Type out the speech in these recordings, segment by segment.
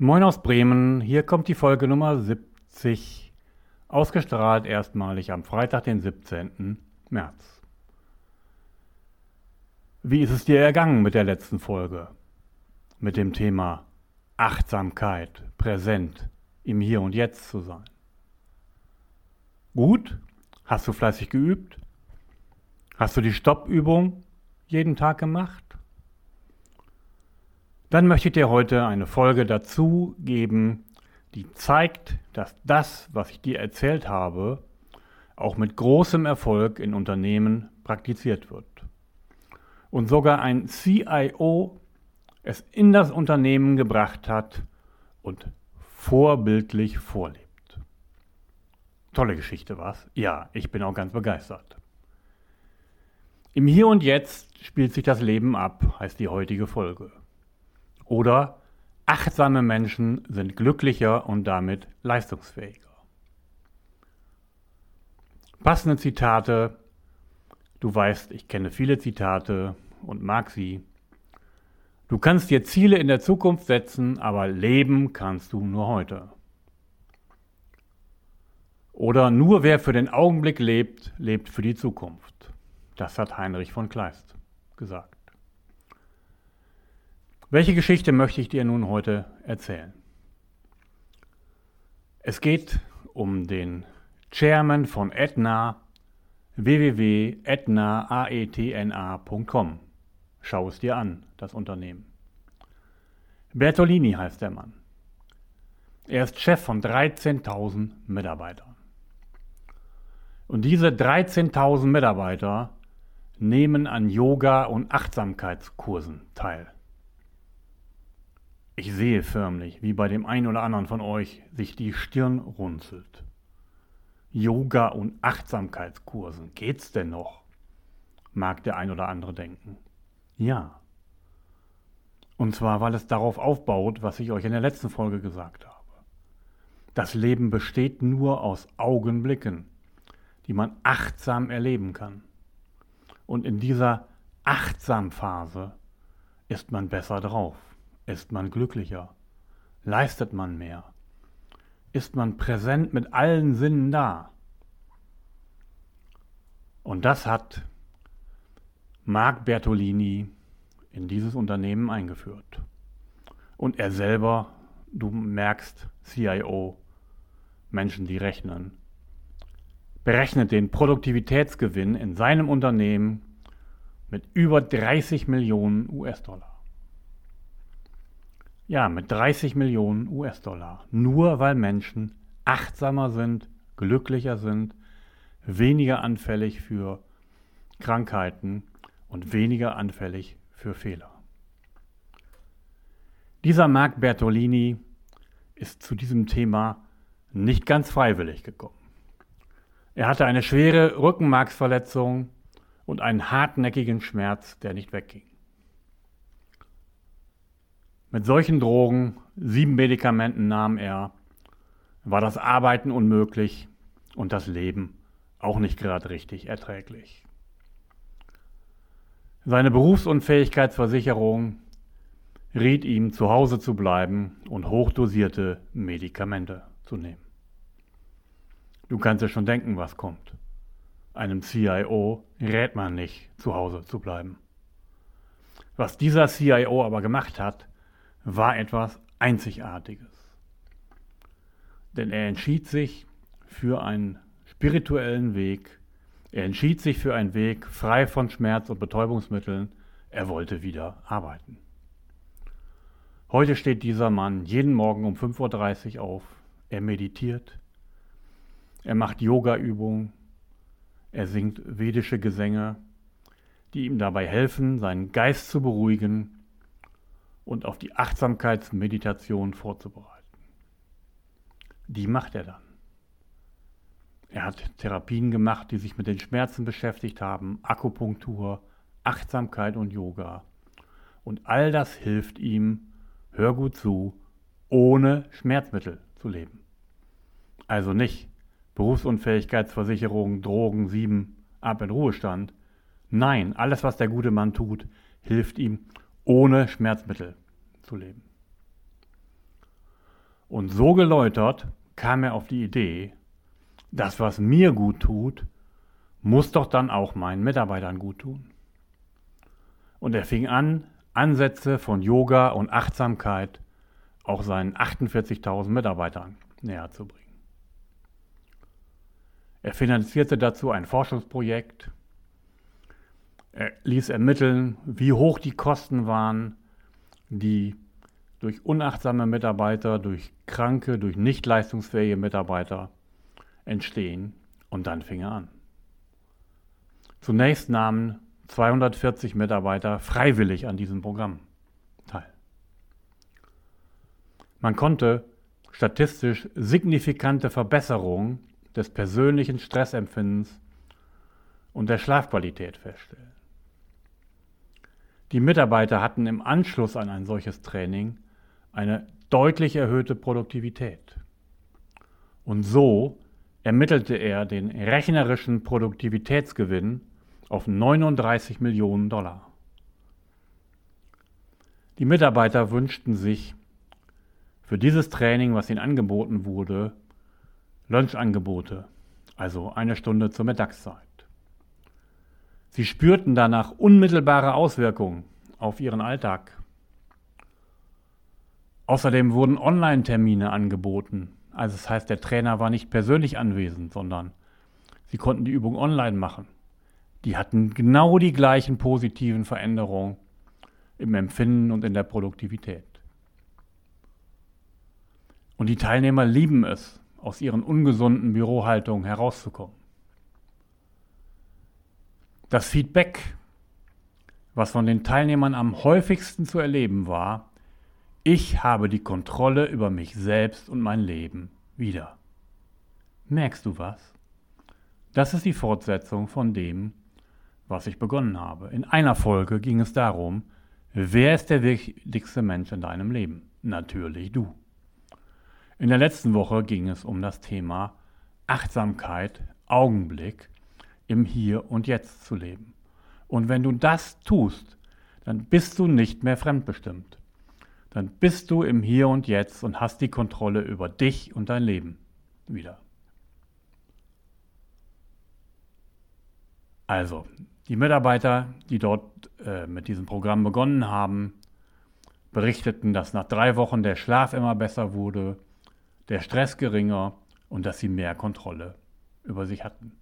Moin aus Bremen, hier kommt die Folge Nummer 70, ausgestrahlt erstmalig am Freitag, den 17. März. Wie ist es dir ergangen mit der letzten Folge? Mit dem Thema Achtsamkeit, präsent, im Hier und Jetzt zu sein. Gut? Hast du fleißig geübt? Hast du die Stoppübung jeden Tag gemacht? Dann möchte ich dir heute eine Folge dazu geben, die zeigt, dass das, was ich dir erzählt habe, auch mit großem Erfolg in Unternehmen praktiziert wird. Und sogar ein CIO es in das Unternehmen gebracht hat und vorbildlich vorlebt. Tolle Geschichte, was? Ja, ich bin auch ganz begeistert. Im Hier und Jetzt spielt sich das Leben ab, heißt die heutige Folge. Oder achtsame Menschen sind glücklicher und damit leistungsfähiger. Passende Zitate. Du weißt, ich kenne viele Zitate und mag sie. Du kannst dir Ziele in der Zukunft setzen, aber leben kannst du nur heute. Oder nur wer für den Augenblick lebt, lebt für die Zukunft. Das hat Heinrich von Kleist gesagt. Welche Geschichte möchte ich dir nun heute erzählen? Es geht um den Chairman von Aetna www.etna.com. Schau es dir an, das Unternehmen. Bertolini heißt der Mann. Er ist Chef von 13.000 Mitarbeitern. Und diese 13.000 Mitarbeiter nehmen an Yoga- und Achtsamkeitskursen teil. Ich sehe förmlich, wie bei dem einen oder anderen von euch sich die Stirn runzelt. Yoga- und Achtsamkeitskursen, geht's denn noch? Mag der ein oder andere denken. Ja. Und zwar, weil es darauf aufbaut, was ich euch in der letzten Folge gesagt habe. Das Leben besteht nur aus Augenblicken, die man achtsam erleben kann. Und in dieser Achtsam-Phase ist man besser drauf. Ist man glücklicher? Leistet man mehr? Ist man präsent mit allen Sinnen da? Und das hat Marc Bertolini in dieses Unternehmen eingeführt. Und er selber, du merkst, CIO, Menschen, die rechnen, berechnet den Produktivitätsgewinn in seinem Unternehmen mit über 30 Millionen US-Dollar. Ja, mit 30 Millionen US-Dollar. Nur weil Menschen achtsamer sind, glücklicher sind, weniger anfällig für Krankheiten und weniger anfällig für Fehler. Dieser Marc Bertolini ist zu diesem Thema nicht ganz freiwillig gekommen. Er hatte eine schwere Rückenmarksverletzung und einen hartnäckigen Schmerz, der nicht wegging. Mit solchen Drogen, sieben Medikamenten nahm er, war das Arbeiten unmöglich und das Leben auch nicht gerade richtig erträglich. Seine Berufsunfähigkeitsversicherung riet ihm, zu Hause zu bleiben und hochdosierte Medikamente zu nehmen. Du kannst dir schon denken, was kommt. Einem CIO rät man nicht, zu Hause zu bleiben. Was dieser CIO aber gemacht hat, war etwas Einzigartiges. Denn er entschied sich für einen spirituellen Weg. Er entschied sich für einen Weg frei von Schmerz und Betäubungsmitteln. Er wollte wieder arbeiten. Heute steht dieser Mann jeden Morgen um 5.30 Uhr auf. Er meditiert. Er macht Yoga-Übungen. Er singt vedische Gesänge, die ihm dabei helfen, seinen Geist zu beruhigen und auf die Achtsamkeitsmeditation vorzubereiten. Die macht er dann. Er hat Therapien gemacht, die sich mit den Schmerzen beschäftigt haben, Akupunktur, Achtsamkeit und Yoga. Und all das hilft ihm, hör gut zu, ohne Schmerzmittel zu leben. Also nicht Berufsunfähigkeitsversicherung, Drogen, sieben, ab in Ruhestand. Nein, alles, was der gute Mann tut, hilft ihm, ohne Schmerzmittel zu leben. Und so geläutert kam er auf die Idee, das, was mir gut tut, muss doch dann auch meinen Mitarbeitern gut tun. Und er fing an, Ansätze von Yoga und Achtsamkeit auch seinen 48.000 Mitarbeitern näher zu bringen. Er finanzierte dazu ein Forschungsprojekt. Er ließ ermitteln, wie hoch die Kosten waren, die durch unachtsame Mitarbeiter, durch kranke, durch nicht leistungsfähige Mitarbeiter entstehen. Und dann fing er an. Zunächst nahmen 240 Mitarbeiter freiwillig an diesem Programm teil. Man konnte statistisch signifikante Verbesserungen des persönlichen Stressempfindens und der Schlafqualität feststellen. Die Mitarbeiter hatten im Anschluss an ein solches Training eine deutlich erhöhte Produktivität. Und so ermittelte er den rechnerischen Produktivitätsgewinn auf 39 Millionen Dollar. Die Mitarbeiter wünschten sich für dieses Training, was ihnen angeboten wurde, Lunchangebote, also eine Stunde zur Mittagszeit. Sie spürten danach unmittelbare Auswirkungen auf ihren Alltag. Außerdem wurden Online-Termine angeboten. Also das heißt, der Trainer war nicht persönlich anwesend, sondern sie konnten die Übung online machen. Die hatten genau die gleichen positiven Veränderungen im Empfinden und in der Produktivität. Und die Teilnehmer lieben es, aus ihren ungesunden Bürohaltungen herauszukommen. Das Feedback, was von den Teilnehmern am häufigsten zu erleben war, ich habe die Kontrolle über mich selbst und mein Leben wieder. Merkst du was? Das ist die Fortsetzung von dem, was ich begonnen habe. In einer Folge ging es darum, wer ist der wichtigste Mensch in deinem Leben? Natürlich du. In der letzten Woche ging es um das Thema Achtsamkeit, Augenblick, im Hier und Jetzt zu leben. Und wenn du das tust, dann bist du nicht mehr fremdbestimmt. Dann bist du im Hier und Jetzt und hast die Kontrolle über dich und dein Leben wieder. Also, die Mitarbeiter, die dort äh, mit diesem Programm begonnen haben, berichteten, dass nach drei Wochen der Schlaf immer besser wurde, der Stress geringer und dass sie mehr Kontrolle über sich hatten.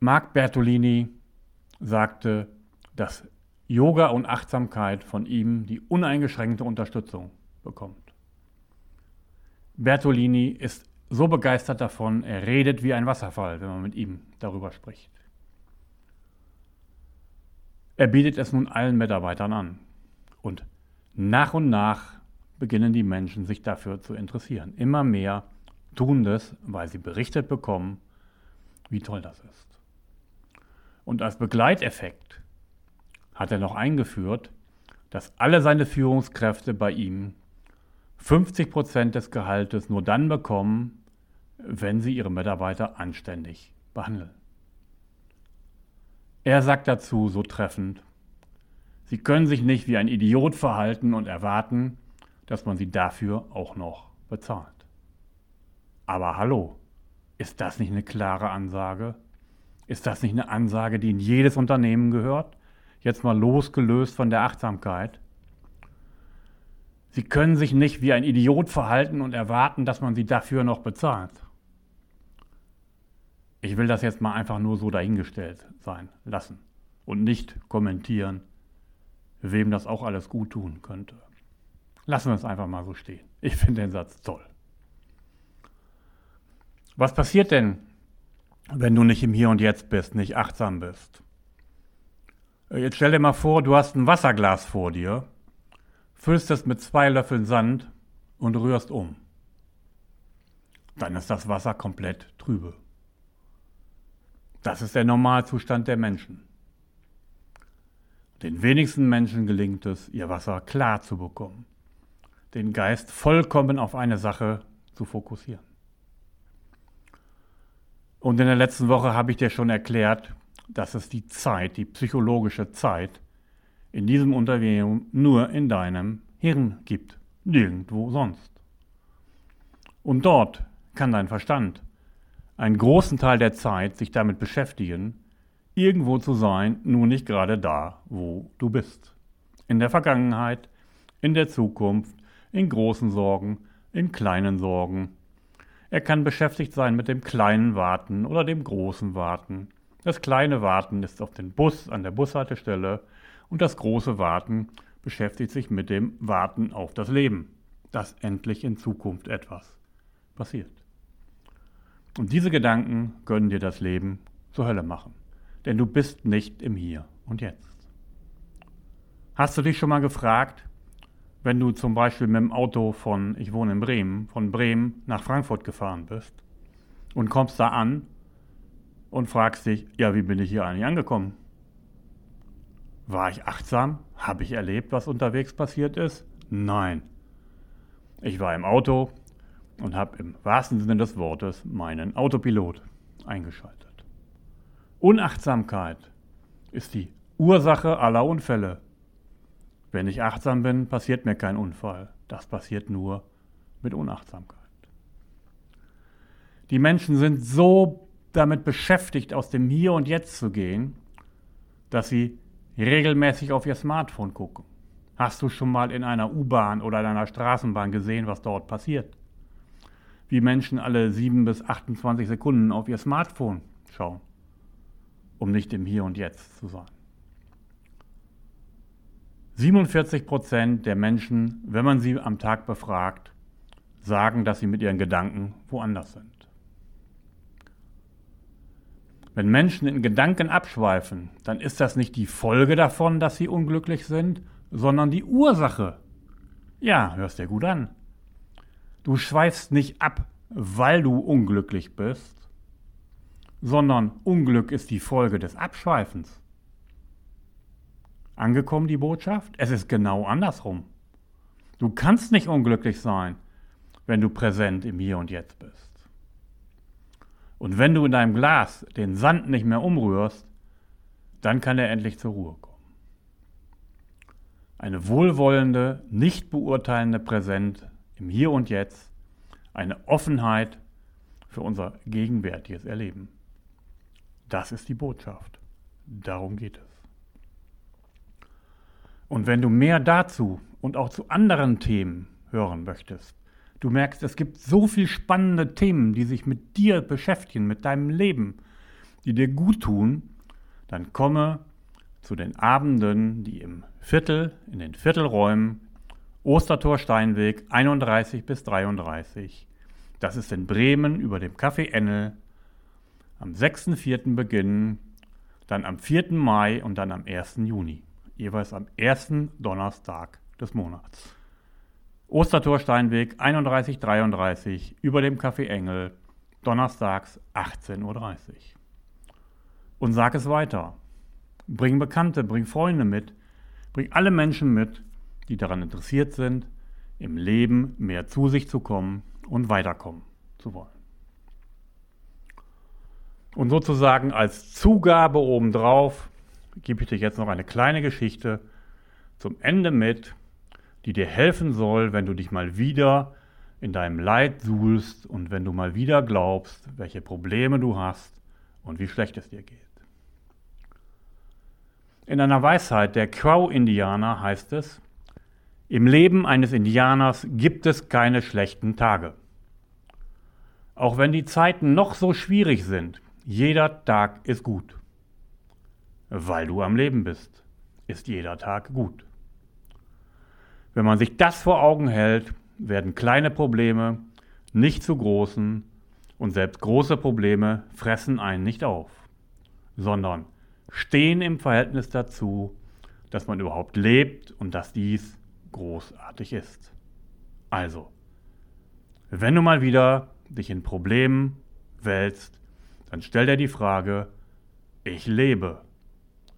Marc Bertolini sagte, dass Yoga und Achtsamkeit von ihm die uneingeschränkte Unterstützung bekommt. Bertolini ist so begeistert davon, er redet wie ein Wasserfall, wenn man mit ihm darüber spricht. Er bietet es nun allen Mitarbeitern an. Und nach und nach beginnen die Menschen sich dafür zu interessieren. Immer mehr tun das, weil sie berichtet bekommen, wie toll das ist. Und als Begleiteffekt hat er noch eingeführt, dass alle seine Führungskräfte bei ihm 50 Prozent des Gehaltes nur dann bekommen, wenn sie ihre Mitarbeiter anständig behandeln. Er sagt dazu so treffend, Sie können sich nicht wie ein Idiot verhalten und erwarten, dass man sie dafür auch noch bezahlt. Aber hallo, ist das nicht eine klare Ansage? Ist das nicht eine Ansage, die in jedes Unternehmen gehört? Jetzt mal losgelöst von der Achtsamkeit. Sie können sich nicht wie ein Idiot verhalten und erwarten, dass man sie dafür noch bezahlt. Ich will das jetzt mal einfach nur so dahingestellt sein lassen und nicht kommentieren, wem das auch alles gut tun könnte. Lassen wir es einfach mal so stehen. Ich finde den Satz toll. Was passiert denn, wenn du nicht im Hier und Jetzt bist, nicht achtsam bist? Jetzt stell dir mal vor, du hast ein Wasserglas vor dir, füllst es mit zwei Löffeln Sand und rührst um. Dann ist das Wasser komplett trübe. Das ist der Normalzustand der Menschen. Den wenigsten Menschen gelingt es, ihr Wasser klar zu bekommen den Geist vollkommen auf eine Sache zu fokussieren. Und in der letzten Woche habe ich dir schon erklärt, dass es die Zeit, die psychologische Zeit, in diesem Unternehmen nur in deinem Hirn gibt, nirgendwo sonst. Und dort kann dein Verstand einen großen Teil der Zeit sich damit beschäftigen, irgendwo zu sein, nur nicht gerade da, wo du bist. In der Vergangenheit, in der Zukunft, in großen Sorgen, in kleinen Sorgen. Er kann beschäftigt sein mit dem kleinen Warten oder dem großen Warten. Das kleine Warten ist auf den Bus an der Bushaltestelle und das große Warten beschäftigt sich mit dem Warten auf das Leben, dass endlich in Zukunft etwas passiert. Und diese Gedanken können dir das Leben zur Hölle machen, denn du bist nicht im Hier und Jetzt. Hast du dich schon mal gefragt, wenn du zum Beispiel mit dem Auto von, ich wohne in Bremen, von Bremen nach Frankfurt gefahren bist und kommst da an und fragst dich, ja, wie bin ich hier eigentlich angekommen? War ich achtsam? Habe ich erlebt, was unterwegs passiert ist? Nein. Ich war im Auto und habe im wahrsten Sinne des Wortes meinen Autopilot eingeschaltet. Unachtsamkeit ist die Ursache aller Unfälle. Wenn ich achtsam bin, passiert mir kein Unfall. Das passiert nur mit Unachtsamkeit. Die Menschen sind so damit beschäftigt, aus dem Hier und Jetzt zu gehen, dass sie regelmäßig auf ihr Smartphone gucken. Hast du schon mal in einer U-Bahn oder in einer Straßenbahn gesehen, was dort passiert? Wie Menschen alle 7 bis 28 Sekunden auf ihr Smartphone schauen, um nicht im Hier und Jetzt zu sein. 47 Prozent der Menschen, wenn man sie am Tag befragt, sagen, dass sie mit ihren Gedanken woanders sind. Wenn Menschen in Gedanken abschweifen, dann ist das nicht die Folge davon, dass sie unglücklich sind, sondern die Ursache. Ja, hörst dir gut an. Du schweifst nicht ab, weil du unglücklich bist, sondern Unglück ist die Folge des Abschweifens. Angekommen die Botschaft? Es ist genau andersrum. Du kannst nicht unglücklich sein, wenn du präsent im Hier und Jetzt bist. Und wenn du in deinem Glas den Sand nicht mehr umrührst, dann kann er endlich zur Ruhe kommen. Eine wohlwollende, nicht beurteilende Präsenz im Hier und Jetzt, eine Offenheit für unser gegenwärtiges Erleben. Das ist die Botschaft. Darum geht es. Und wenn du mehr dazu und auch zu anderen Themen hören möchtest, Du merkst, es gibt so viele spannende Themen, die sich mit dir beschäftigen, mit deinem Leben, die dir gut tun. Dann komme zu den Abenden, die im Viertel, in den Viertelräumen, Ostertor Steinweg 31 bis 33. Das ist in Bremen über dem Café Ennel. Am 6.4. beginnen, dann am 4. Mai und dann am 1. Juni. Jeweils am ersten Donnerstag des Monats. Ostertor Steinweg 3133 über dem Café Engel, donnerstags 18.30 Uhr. Und sag es weiter. Bring Bekannte, bring Freunde mit, bring alle Menschen mit, die daran interessiert sind, im Leben mehr zu sich zu kommen und weiterkommen zu wollen. Und sozusagen als Zugabe obendrauf gebe ich dir jetzt noch eine kleine Geschichte zum Ende mit, die dir helfen soll, wenn du dich mal wieder in deinem Leid suhlst und wenn du mal wieder glaubst, welche Probleme du hast und wie schlecht es dir geht. In einer Weisheit der Crow-Indianer heißt es, im Leben eines Indianers gibt es keine schlechten Tage. Auch wenn die Zeiten noch so schwierig sind, jeder Tag ist gut. Weil du am Leben bist, ist jeder Tag gut. Wenn man sich das vor Augen hält, werden kleine Probleme nicht zu großen und selbst große Probleme fressen einen nicht auf, sondern stehen im Verhältnis dazu, dass man überhaupt lebt und dass dies großartig ist. Also, wenn du mal wieder dich in Problemen wälzt, dann stell dir die Frage, ich lebe.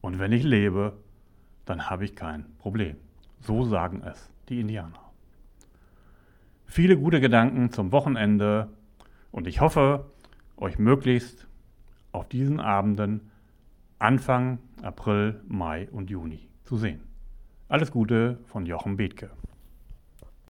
Und wenn ich lebe, dann habe ich kein Problem. So sagen es die Indianer. Viele gute Gedanken zum Wochenende und ich hoffe, euch möglichst auf diesen Abenden Anfang April, Mai und Juni zu sehen. Alles Gute von Jochen Bethke.